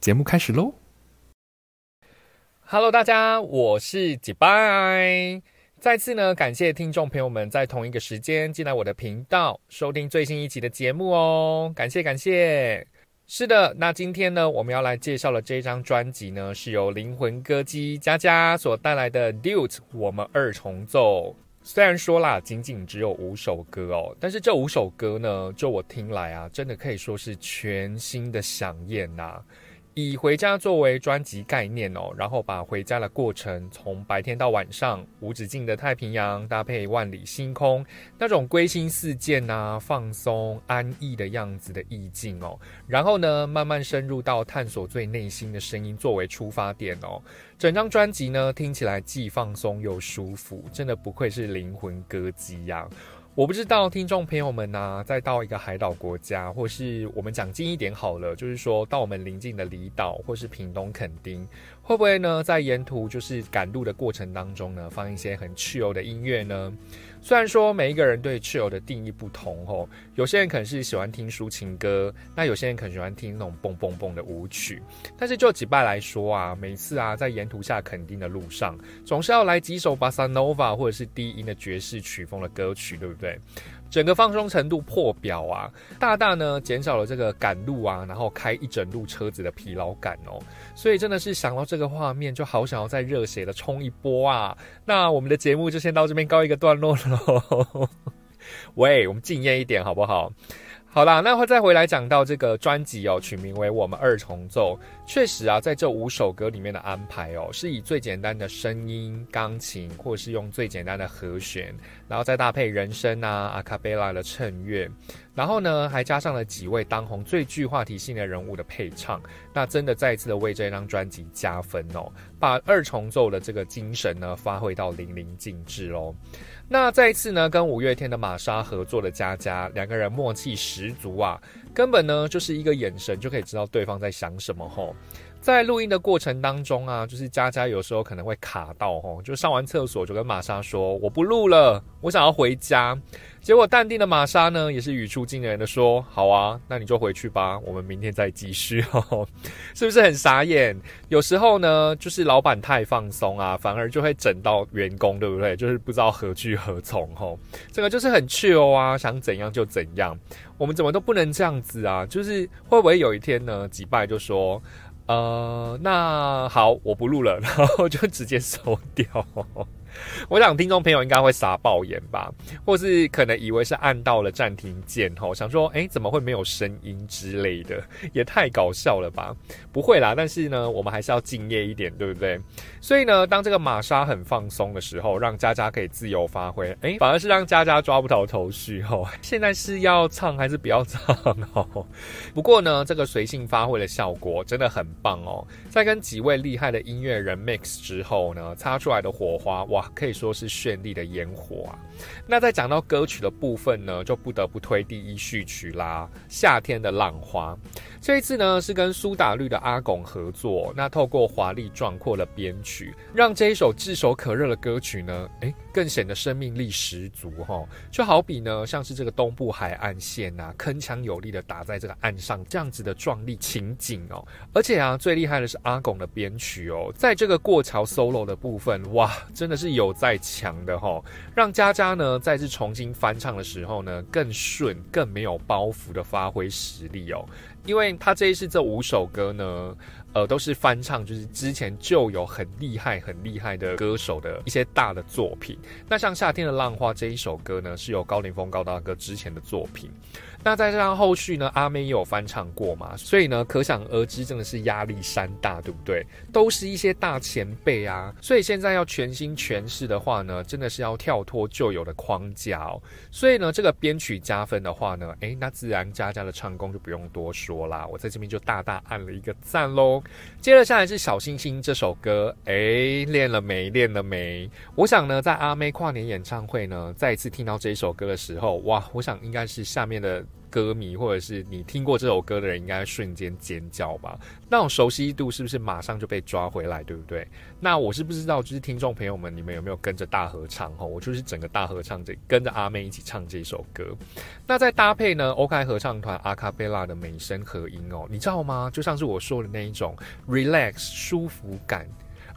节目开始喽！Hello，大家，我是几拜。再次呢，感谢听众朋友们在同一个时间进来我的频道收听最新一期的节目哦，感谢感谢。是的，那今天呢，我们要来介绍的这张专辑呢，是由灵魂歌姬佳佳所带来的《Duet》，我们二重奏。虽然说啦，仅仅只有五首歌哦，但是这五首歌呢，就我听来啊，真的可以说是全新的响宴呐。以回家作为专辑概念哦，然后把回家的过程从白天到晚上，无止境的太平洋搭配万里星空，那种归心似箭呐、放松安逸的样子的意境哦，然后呢，慢慢深入到探索最内心的声音作为出发点哦，整张专辑呢听起来既放松又舒服，真的不愧是灵魂歌姬呀。我不知道听众朋友们呢，再到一个海岛国家，或是我们讲近一点好了，就是说到我们邻近的离岛，或是屏东垦丁，会不会呢，在沿途就是赶路的过程当中呢，放一些很自由的音乐呢？虽然说每一个人对 chill 的定义不同哦，有些人可能是喜欢听抒情歌，那有些人可能喜欢听那种蹦蹦蹦的舞曲。但是就几拜来说啊，每次啊在沿途下垦丁的路上，总是要来几首巴萨诺瓦或者是低音的爵士曲风的歌曲，对不对？整个放松程度破表啊，大大呢减少了这个赶路啊，然后开一整路车子的疲劳感哦。所以真的是想到这个画面，就好想要再热血的冲一波啊！那我们的节目就先到这边告一个段落喽。喂，我们敬业一点好不好？好啦，那再回来讲到这个专辑哦，取名为《我们二重奏》。确实啊，在这五首歌里面的安排哦，是以最简单的声音、钢琴，或是用最简单的和弦，然后再搭配人声啊、阿卡贝拉的衬乐，然后呢，还加上了几位当红、最具话题性的人物的配唱，那真的再一次的为这张专辑加分哦，把二重奏的这个精神呢，发挥到淋漓尽致哦。那再一次呢，跟五月天的玛莎合作的佳佳，两个人默契十足啊，根本呢就是一个眼神就可以知道对方在想什么吼。在录音的过程当中啊，就是佳佳有时候可能会卡到吼，就上完厕所就跟玛莎说我不录了，我想要回家。结果淡定的玛莎呢，也是语出惊人的说：“好啊，那你就回去吧，我们明天再继续。”哦，是不是很傻眼？有时候呢，就是老板太放松啊，反而就会整到员工，对不对？就是不知道何去何从。吼，这个就是很 chill 啊，想怎样就怎样。我们怎么都不能这样子啊？就是会不会有一天呢，击败就说：“呃，那好，我不录了，然后就直接收掉。” 我想听众朋友应该会傻爆眼吧，或是可能以为是按到了暂停键吼，想说哎怎么会没有声音之类的，也太搞笑了吧？不会啦，但是呢，我们还是要敬业一点，对不对？所以呢，当这个玛莎很放松的时候，让佳佳可以自由发挥，哎，反而是让佳佳抓不到头绪吼。现在是要唱还是不要唱哦？不过呢，这个随性发挥的效果真的很棒哦。在跟几位厉害的音乐人 mix 之后呢，擦出来的火花哇！哇可以说是绚丽的烟火啊！那在讲到歌曲的部分呢，就不得不推第一序曲啦，《夏天的浪花》。这一次呢，是跟苏打绿的阿拱合作，那透过华丽壮阔的编曲，让这一首炙手可热的歌曲呢，诶，更显得生命力十足哈。就好比呢，像是这个东部海岸线呐，铿锵有力的打在这个岸上，这样子的壮丽情景哦。而且啊，最厉害的是阿拱的编曲哦，在这个过桥 solo 的部分，哇，真的是有在强的吼，让佳佳呢再次重新翻唱的时候呢，更顺、更没有包袱的发挥实力哦。因为他这一次这五首歌呢，呃，都是翻唱，就是之前就有很厉害、很厉害的歌手的一些大的作品。那像《夏天的浪花》这一首歌呢，是由高凌风高大哥之前的作品。那再加上后续呢，阿妹也有翻唱过嘛，所以呢，可想而知，真的是压力山大，对不对？都是一些大前辈啊，所以现在要全新诠释的话呢，真的是要跳脱旧有的框架哦。所以呢，这个编曲加分的话呢，诶，那自然佳佳的唱功就不用多说。说啦，我在这边就大大按了一个赞喽。接着下来是小星星这首歌，哎，练了没？练了没？我想呢，在阿妹跨年演唱会呢，再一次听到这一首歌的时候，哇，我想应该是下面的。歌迷或者是你听过这首歌的人，应该瞬间尖叫吧？那种熟悉度是不是马上就被抓回来，对不对？那我是不知道，就是听众朋友们，你们有没有跟着大合唱？哈，我就是整个大合唱，这跟着阿妹一起唱这首歌。那再搭配呢，OK 合唱团阿卡贝拉的美声合音哦，你知道吗？就像是我说的那一种 relax 舒服感。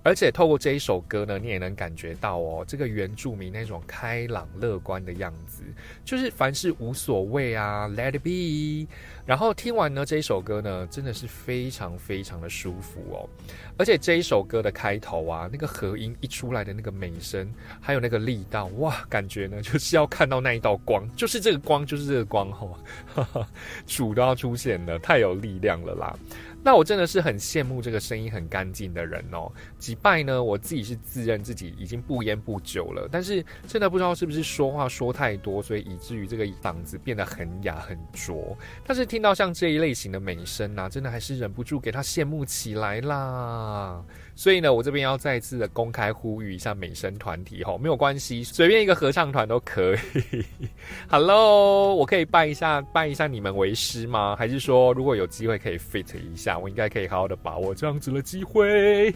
而且透过这一首歌呢，你也能感觉到哦，这个原住民那种开朗乐观的样子，就是凡事无所谓啊，Let it be。然后听完呢这一首歌呢，真的是非常非常的舒服哦。而且这一首歌的开头啊，那个和音一出来的那个美声，还有那个力道，哇，感觉呢就是要看到那一道光，就是这个光，就是这个光哈，主都要出现了，太有力量了啦。那我真的是很羡慕这个声音很干净的人哦。几拜呢，我自己是自认自己已经不烟不酒了，但是真的不知道是不是说话说太多，所以以至于这个嗓子变得很哑很浊。但是听到像这一类型的美声啊，真的还是忍不住给他羡慕起来啦。所以呢，我这边要再次的公开呼吁一下美声团体哈，没有关系，随便一个合唱团都可以。Hello，我可以拜一下拜一下你们为师吗？还是说如果有机会可以 fit 一下，我应该可以好好的把握这样子的机会。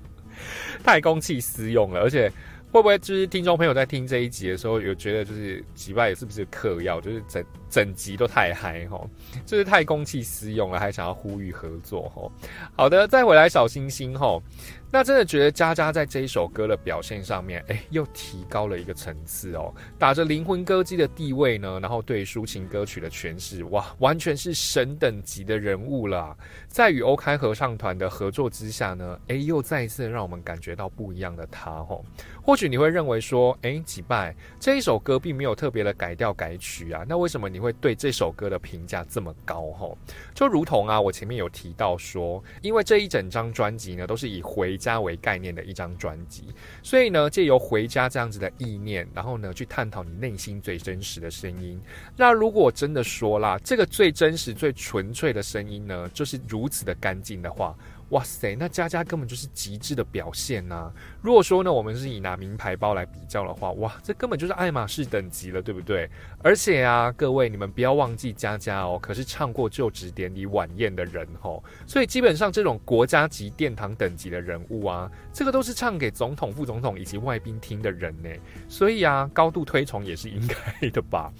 太公器私用了，而且。会不会就是听众朋友在听这一集的时候，有觉得就是吉拜是不是嗑药，就是在整集都太嗨哈，就是太公器私用了，还想要呼吁合作哈。好的，再回来小星星哈。那真的觉得佳佳在这一首歌的表现上面，哎，又提高了一个层次哦，打着灵魂歌姬的地位呢，然后对抒情歌曲的诠释，哇，完全是神等级的人物了。在与欧开合唱团的合作之下呢，哎，又再一次让我们感觉到不一样的他哦。或许你会认为说，哎，几拜这一首歌并没有特别的改调改曲啊，那为什么你会对这首歌的评价这么高？吼，就如同啊，我前面有提到说，因为这一整张专辑呢，都是以回家为概念的一张专辑，所以呢，借由回家这样子的意念，然后呢，去探讨你内心最真实的声音。那如果真的说啦，这个最真实、最纯粹的声音呢，就是如此的干净的话。哇塞，那佳佳根本就是极致的表现呐！如果说呢，我们是以拿名牌包来比较的话，哇，这根本就是爱马仕等级了，对不对？而且啊，各位你们不要忘记佳佳哦，可是唱过就职典礼晚宴的人哦，所以基本上这种国家级殿堂等级的人物啊，这个都是唱给总统、副总统以及外宾听的人呢，所以啊，高度推崇也是应该的吧。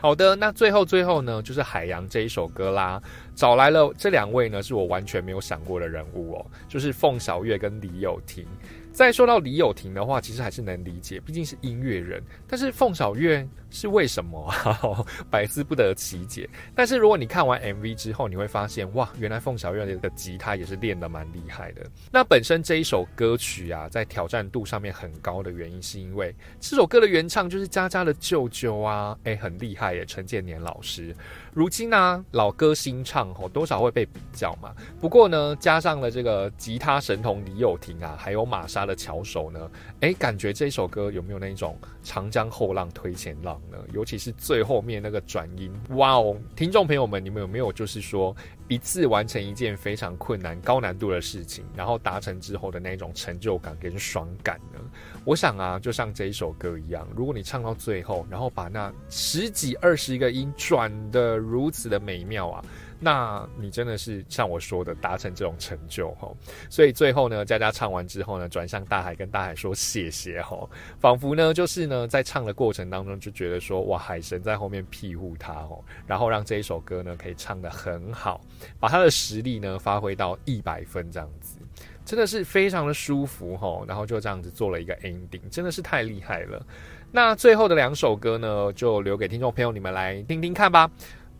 好的，那最后最后呢，就是《海洋》这一首歌啦，找来了这两位呢，是我完全没有想过的人物哦，就是凤小岳跟李友廷。再说到李友廷的话，其实还是能理解，毕竟是音乐人。但是凤小岳是为什么？百思不得其解。但是如果你看完 MV 之后，你会发现，哇，原来凤小岳的吉他也是练得蛮厉害的。那本身这一首歌曲啊，在挑战度上面很高的原因，是因为这首歌的原唱就是佳佳的舅舅啊，哎，很厉害耶，陈建年老师。如今呢，老歌新唱吼，多少会被比较嘛。不过呢，加上了这个吉他神童李友廷啊，还有玛莎他的巧手呢，哎，感觉这首歌有没有那种长江后浪推前浪呢？尤其是最后面那个转音，哇哦！听众朋友们，你们有没有就是说？一次完成一件非常困难、高难度的事情，然后达成之后的那种成就感跟爽感呢？我想啊，就像这一首歌一样，如果你唱到最后，然后把那十几、二十个音转的如此的美妙啊！那你真的是像我说的达成这种成就哈，所以最后呢，佳佳唱完之后呢，转向大海跟大海说谢谢哈，仿佛呢就是呢在唱的过程当中就觉得说哇，海神在后面庇护他哦，然后让这一首歌呢可以唱得很好，把他的实力呢发挥到一百分这样子，真的是非常的舒服哈，然后就这样子做了一个 ending，真的是太厉害了。那最后的两首歌呢，就留给听众朋友你们来听听看吧。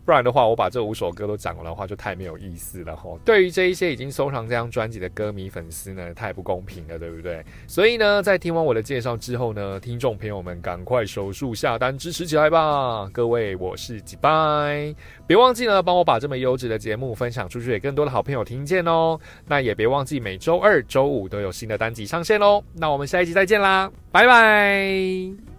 不然的话，我把这五首歌都讲了的话，就太没有意思了哈。对于这一些已经收藏这张专辑的歌迷粉丝呢，太不公平了，对不对？所以呢，在听完我的介绍之后呢，听众朋友们赶快手速下单支持起来吧！各位，我是几拜，别忘记呢，帮我把这么优质的节目分享出去，给更多的好朋友听见哦。那也别忘记每周二、周五都有新的单集上线喽。那我们下一集再见啦，拜拜。